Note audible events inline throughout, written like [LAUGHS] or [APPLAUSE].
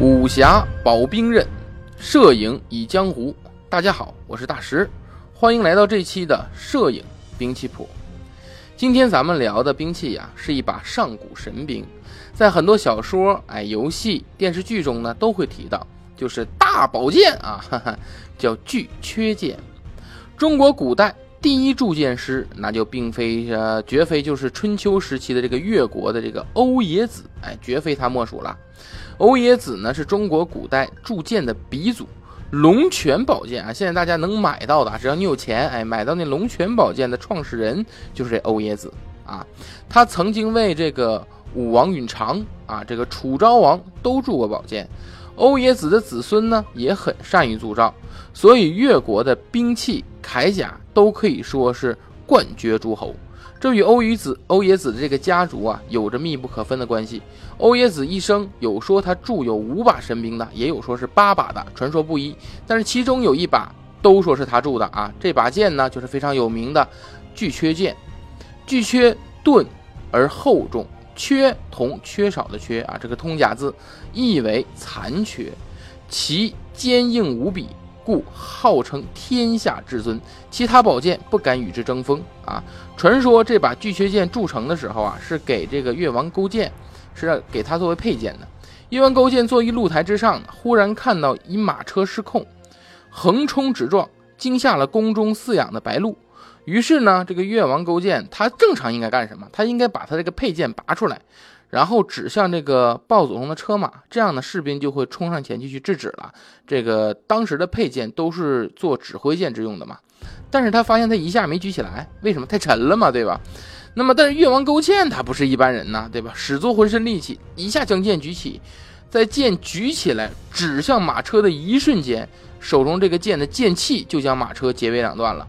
武侠保兵刃，摄影以江湖。大家好，我是大石，欢迎来到这期的摄影兵器谱。今天咱们聊的兵器呀，是一把上古神兵，在很多小说、哎游戏、电视剧中呢都会提到，就是大宝剑啊，哈哈，叫巨阙剑。中国古代第一铸剑师，那就并非呃，绝非就是春秋时期的这个越国的这个欧冶子，哎，绝非他莫属了。欧冶子呢，是中国古代铸剑的鼻祖。龙泉宝剑啊，现在大家能买到的，只要你有钱，哎，买到那龙泉宝剑的创始人就是这欧冶子啊。他曾经为这个武王允长啊，这个楚昭王都铸过宝剑。欧冶子的子孙呢，也很善于铸造，所以越国的兵器铠甲都可以说是冠绝诸侯。这与欧冶子、欧冶子的这个家族啊，有着密不可分的关系。欧冶子一生有说他铸有五把神兵的，也有说是八把的，传说不一。但是其中有一把都说是他铸的啊。这把剑呢，就是非常有名的巨阙剑。巨阙钝而厚重，缺同缺少的缺啊，这个通假字，意为残缺。其坚硬无比。故号称天下至尊，其他宝剑不敢与之争锋啊！传说这把巨阙剑铸成的时候啊，是给这个越王勾践，是给他作为佩剑的。越王勾践坐于露台之上，忽然看到一马车失控，横冲直撞，惊吓了宫中饲养的白鹿。于是呢，这个越王勾践他正常应该干什么？他应该把他这个佩剑拔出来。然后指向这个暴走中的车马，这样的士兵就会冲上前去去制止了。这个当时的佩剑都是做指挥剑之用的嘛。但是他发现他一下没举起来，为什么？太沉了嘛，对吧？那么，但是越王勾践他不是一般人呐，对吧？使足浑身力气，一下将剑举起，在剑举起来指向马车的一瞬间，手中这个剑的剑气就将马车截为两段了。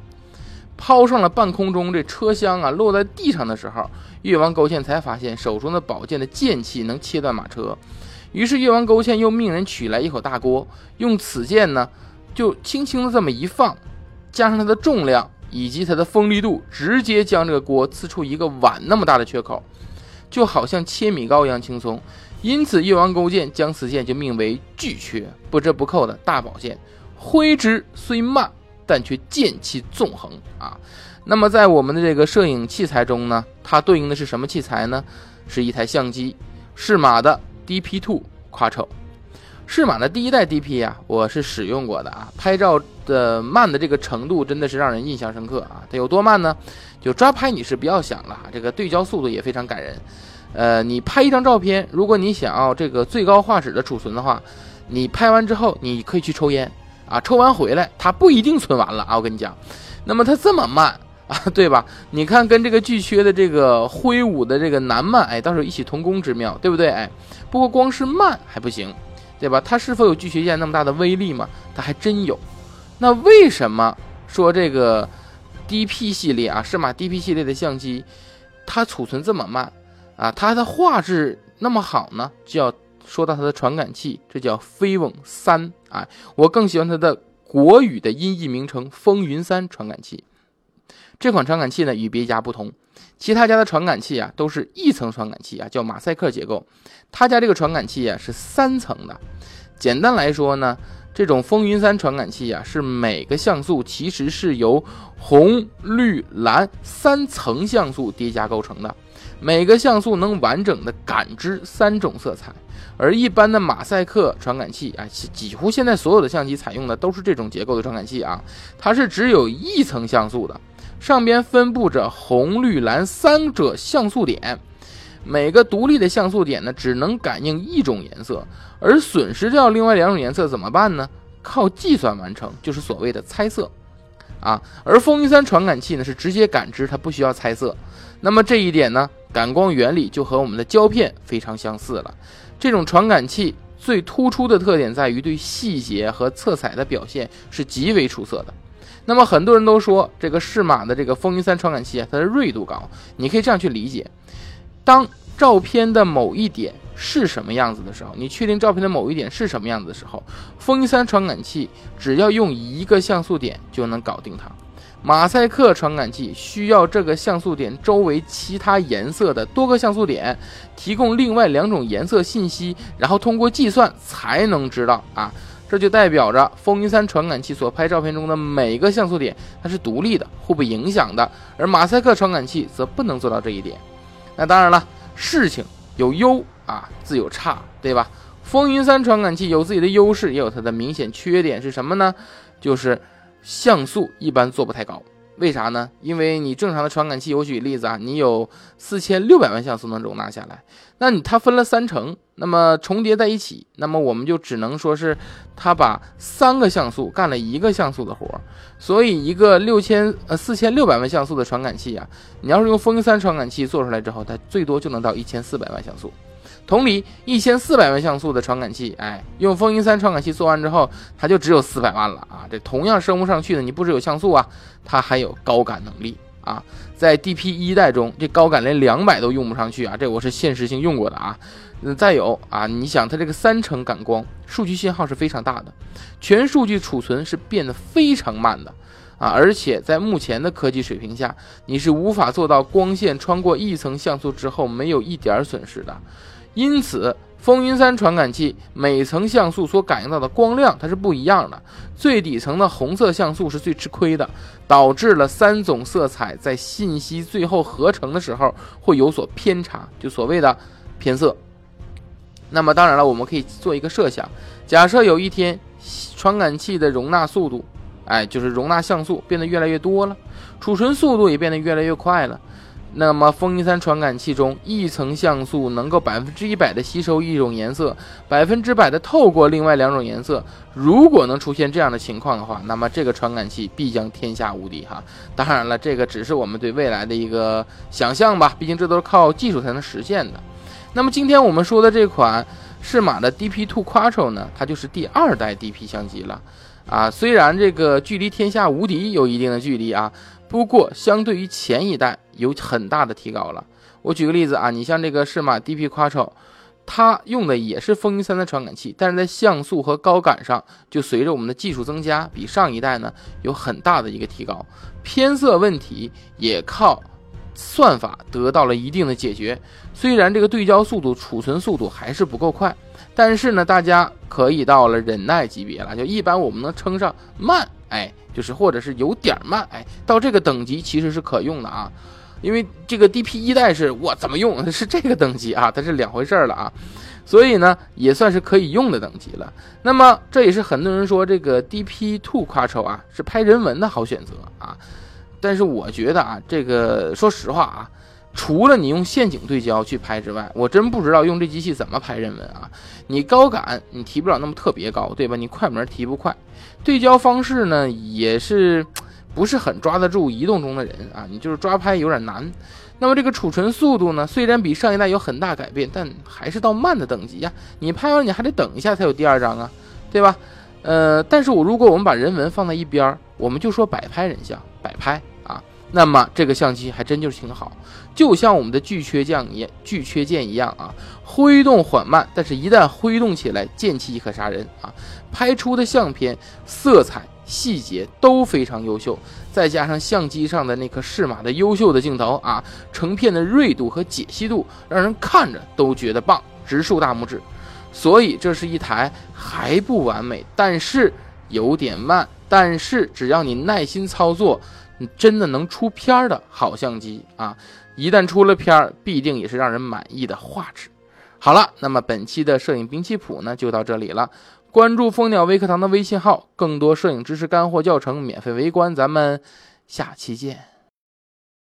抛上了半空中，这车厢啊落在地上的时候，越王勾践才发现手中的宝剑的剑气能切断马车。于是越王勾践又命人取来一口大锅，用此剑呢，就轻轻的这么一放，加上它的重量以及它的锋利度，直接将这个锅刺出一个碗那么大的缺口，就好像切米糕一样轻松。因此越王勾践将此剑就命为巨阙，不折不扣的大宝剑，挥之虽慢。但却剑气纵横啊！那么在我们的这个摄影器材中呢，它对应的是什么器材呢？是一台相机，适马的 DP Two Quattro。适马的第一代 DP 啊，我是使用过的啊，拍照的慢的这个程度真的是让人印象深刻啊！它有多慢呢？就抓拍你是不要想了，这个对焦速度也非常感人。呃，你拍一张照片，如果你想要这个最高画质的储存的话，你拍完之后你可以去抽烟。啊，抽完回来，它不一定存完了啊！我跟你讲，那么它这么慢啊，对吧？你看跟这个巨阙的这个挥舞的这个难慢，哎，倒是有异曲同工之妙，对不对？哎，不过光是慢还不行，对吧？它是否有巨阙剑那么大的威力吗？它还真有。那为什么说这个 DP 系列啊，适马 DP 系列的相机，它储存这么慢啊，它的画质那么好呢？就要。说到它的传感器，这叫飞翁三啊，我更喜欢它的国语的音译名称风云三传感器。这款传感器呢与别家不同，其他家的传感器啊都是一层传感器啊，叫马赛克结构，他家这个传感器啊是三层的。简单来说呢，这种风云三传感器啊是每个像素其实是由红、绿、蓝三层像素叠加构成的。每个像素能完整的感知三种色彩，而一般的马赛克传感器啊，几乎现在所有的相机采用的都是这种结构的传感器啊，它是只有一层像素的，上边分布着红、绿、蓝三者像素点，每个独立的像素点呢只能感应一种颜色，而损失掉另外两种颜色怎么办呢？靠计算完成，就是所谓的猜色。啊，而风云三传感器呢是直接感知，它不需要猜色。那么这一点呢，感光原理就和我们的胶片非常相似了。这种传感器最突出的特点在于对细节和色彩的表现是极为出色的。那么很多人都说这个适马的这个风云三传感器啊，它的锐度高。你可以这样去理解：当照片的某一点。是什么样子的时候，你确定照片的某一点是什么样子的时候，风云三传感器只要用一个像素点就能搞定它。马赛克传感器需要这个像素点周围其他颜色的多个像素点提供另外两种颜色信息，然后通过计算才能知道啊。这就代表着风云三传感器所拍照片中的每个像素点它是独立的、互不影响的，而马赛克传感器则不能做到这一点。那当然了，事情有优啊，自有差，对吧？风云三传感器有自己的优势，也有它的明显缺点是什么呢？就是像素一般做不太高。为啥呢？因为你正常的传感器，我举例子啊，你有四千六百万像素能容纳下来，那你它分了三层，那么重叠在一起，那么我们就只能说是它把三个像素干了一个像素的活，所以一个六千呃四千六百万像素的传感器啊，你要是用风云三传感器做出来之后，它最多就能到一千四百万像素。同理，一千四百万像素的传感器，哎，用风云三传感器做完之后，它就只有四百万了啊！这同样升不上去的，你不只有像素啊，它还有高感能力啊！在 DP 一代中，这高感连两百都用不上去啊！这我是现实性用过的啊。嗯，再有啊，你想它这个三层感光，数据信号是非常大的，全数据储存是变得非常慢的啊！而且在目前的科技水平下，你是无法做到光线穿过一层像素之后没有一点损失的。因此，风云三传感器每层像素所感应到的光亮它是不一样的。最底层的红色像素是最吃亏的，导致了三种色彩在信息最后合成的时候会有所偏差，就所谓的偏色。那么当然了，我们可以做一个设想：假设有一天传感器的容纳速度，哎，就是容纳像素变得越来越多了，储存速度也变得越来越快了。那么，风云三传感器中一层像素能够百分之一百的吸收一种颜色，百分之百的透过另外两种颜色。如果能出现这样的情况的话，那么这个传感器必将天下无敌哈！当然了，这个只是我们对未来的一个想象吧，毕竟这都是靠技术才能实现的。那么今天我们说的这款适马的 DP2 Quattro 呢，它就是第二代 DP 相机了啊。虽然这个距离天下无敌有一定的距离啊。不过，相对于前一代有很大的提高了。我举个例子啊，你像这个适马 DP Quattro，它用的也是风云三的传感器，但是在像素和高感上，就随着我们的技术增加，比上一代呢有很大的一个提高。偏色问题也靠算法得到了一定的解决。虽然这个对焦速度、储存速度还是不够快，但是呢，大家可以到了忍耐级别了。就一般我们能称上慢。哎，就是或者是有点慢，哎，到这个等级其实是可用的啊，因为这个 DP 一代是我怎么用 [LAUGHS] 是这个等级啊，它是两回事了啊，所以呢也算是可以用的等级了。那么这也是很多人说这个 DP Two Quattro 啊是拍人文的好选择啊，但是我觉得啊，这个说实话啊。除了你用陷阱对焦去拍之外，我真不知道用这机器怎么拍人文啊！你高感你提不了那么特别高，对吧？你快门提不快，对焦方式呢也是不是很抓得住移动中的人啊？你就是抓拍有点难。那么这个储存速度呢，虽然比上一代有很大改变，但还是到慢的等级呀。你拍完你还得等一下才有第二张啊，对吧？呃，但是我如果我们把人文放在一边儿，我们就说摆拍人像，摆拍。那么这个相机还真就是挺好，就像我们的巨缺将一样巨缺剑一样啊，挥动缓慢，但是一旦挥动起来，剑气即可杀人啊！拍出的相片色彩细节都非常优秀，再加上相机上的那颗适马的优秀的镜头啊，成片的锐度和解析度，让人看着都觉得棒，直竖大拇指。所以这是一台还不完美，但是有点慢，但是只要你耐心操作。真的能出片儿的好相机啊！一旦出了片儿，必定也是让人满意的画质。好了，那么本期的摄影兵器谱呢，就到这里了。关注蜂鸟微课堂的微信号，更多摄影知识干货教程免费围观。咱们下期见。